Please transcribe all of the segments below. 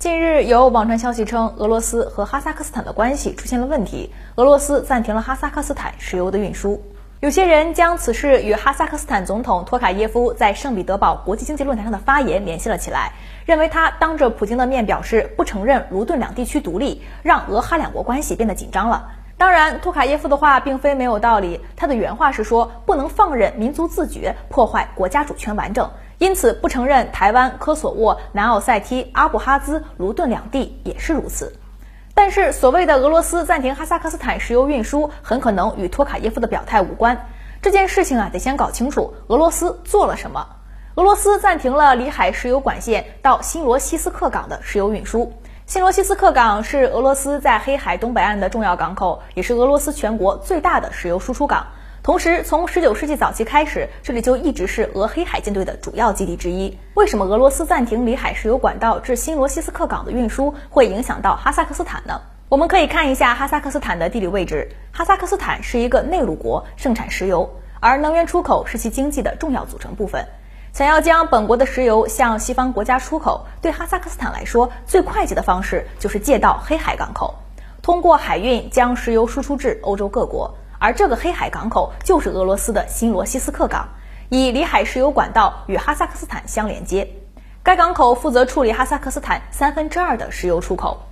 近日有网传消息称，俄罗斯和哈萨克斯坦的关系出现了问题，俄罗斯暂停了哈萨克斯坦石油的运输。有些人将此事与哈萨克斯坦总统托卡耶夫在圣彼得堡国际经济论坛上的发言联系了起来，认为他当着普京的面表示不承认卢顿两地区独立，让俄哈两国关系变得紧张了。当然，托卡耶夫的话并非没有道理。他的原话是说，不能放任民族自觉破坏国家主权完整，因此不承认台湾、科索沃、南奥塞梯、阿布哈兹、卢顿两地也是如此。但是，所谓的俄罗斯暂停哈萨克斯坦石油运输，很可能与托卡耶夫的表态无关。这件事情啊，得先搞清楚俄罗斯做了什么。俄罗斯暂停了里海石油管线到新罗西斯克港的石油运输。新罗西斯克港是俄罗斯在黑海东北岸的重要港口，也是俄罗斯全国最大的石油输出港。同时，从19世纪早期开始，这里就一直是俄黑海舰队的主要基地之一。为什么俄罗斯暂停里海石油管道至新罗西斯克港的运输，会影响到哈萨克斯坦呢？我们可以看一下哈萨克斯坦的地理位置。哈萨克斯坦是一个内陆国，盛产石油，而能源出口是其经济的重要组成部分。想要将本国的石油向西方国家出口，对哈萨克斯坦来说，最快捷的方式就是借道黑海港口，通过海运将石油输出至欧洲各国。而这个黑海港口就是俄罗斯的新罗西斯克港，以里海石油管道与哈萨克斯坦相连接。该港口负责处理哈萨克斯坦三分之二的石油出口。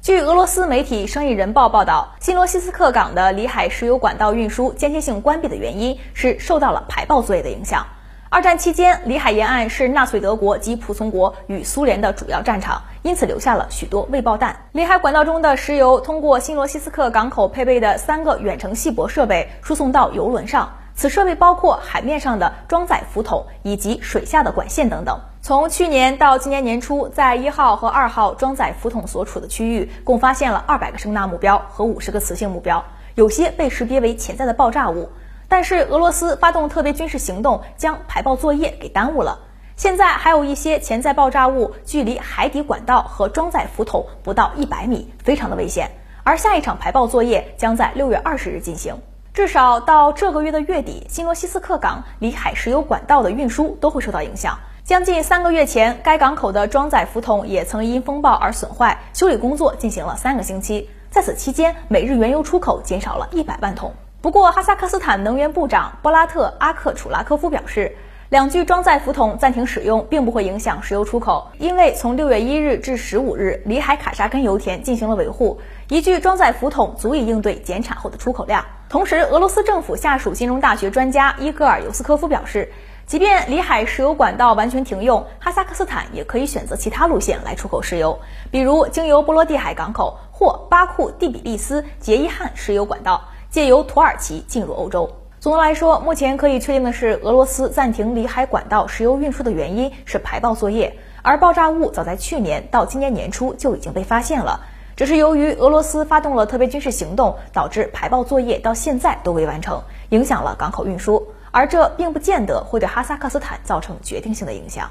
据俄罗斯媒体《生意人报》报道，新罗西斯克港的里海石油管道运输间歇性关闭的原因是受到了排爆作业的影响。二战期间，里海沿岸是纳粹德国及仆从国与苏联的主要战场，因此留下了许多未爆弹。里海管道中的石油通过新罗西斯克港口配备的三个远程细泊设备输送到油轮上，此设备包括海面上的装载浮筒以及水下的管线等等。从去年到今年年初，在一号和二号装载浮筒所处的区域，共发现了二百个声纳目标和五十个磁性目标，有些被识别为潜在的爆炸物。但是俄罗斯发动特别军事行动，将排爆作业给耽误了。现在还有一些潜在爆炸物距离海底管道和装载浮筒不到一百米，非常的危险。而下一场排爆作业将在六月二十日进行，至少到这个月的月底，新罗西斯克港里海石油管道的运输都会受到影响。将近三个月前，该港口的装载浮筒也曾因风暴而损坏，修理工作进行了三个星期。在此期间，每日原油出口减少了一百万桶。不过，哈萨克斯坦能源部长波拉特阿克楚拉科夫表示，两具装载浮筒暂停使用，并不会影响石油出口，因为从六月一日至十五日，里海卡沙根油田进行了维护，一具装载浮筒足以应对减产后的出口量。同时，俄罗斯政府下属金融大学专家伊戈尔尤斯科夫表示，即便里海石油管道完全停用，哈萨克斯坦也可以选择其他路线来出口石油，比如经由波罗的海港口或巴库蒂比利斯杰伊汉石油管道。借由土耳其进入欧洲。总的来说，目前可以确定的是，俄罗斯暂停里海管道石油运输的原因是排爆作业，而爆炸物早在去年到今年年初就已经被发现了，只是由于俄罗斯发动了特别军事行动，导致排爆作业到现在都未完成，影响了港口运输，而这并不见得会对哈萨克斯坦造成决定性的影响。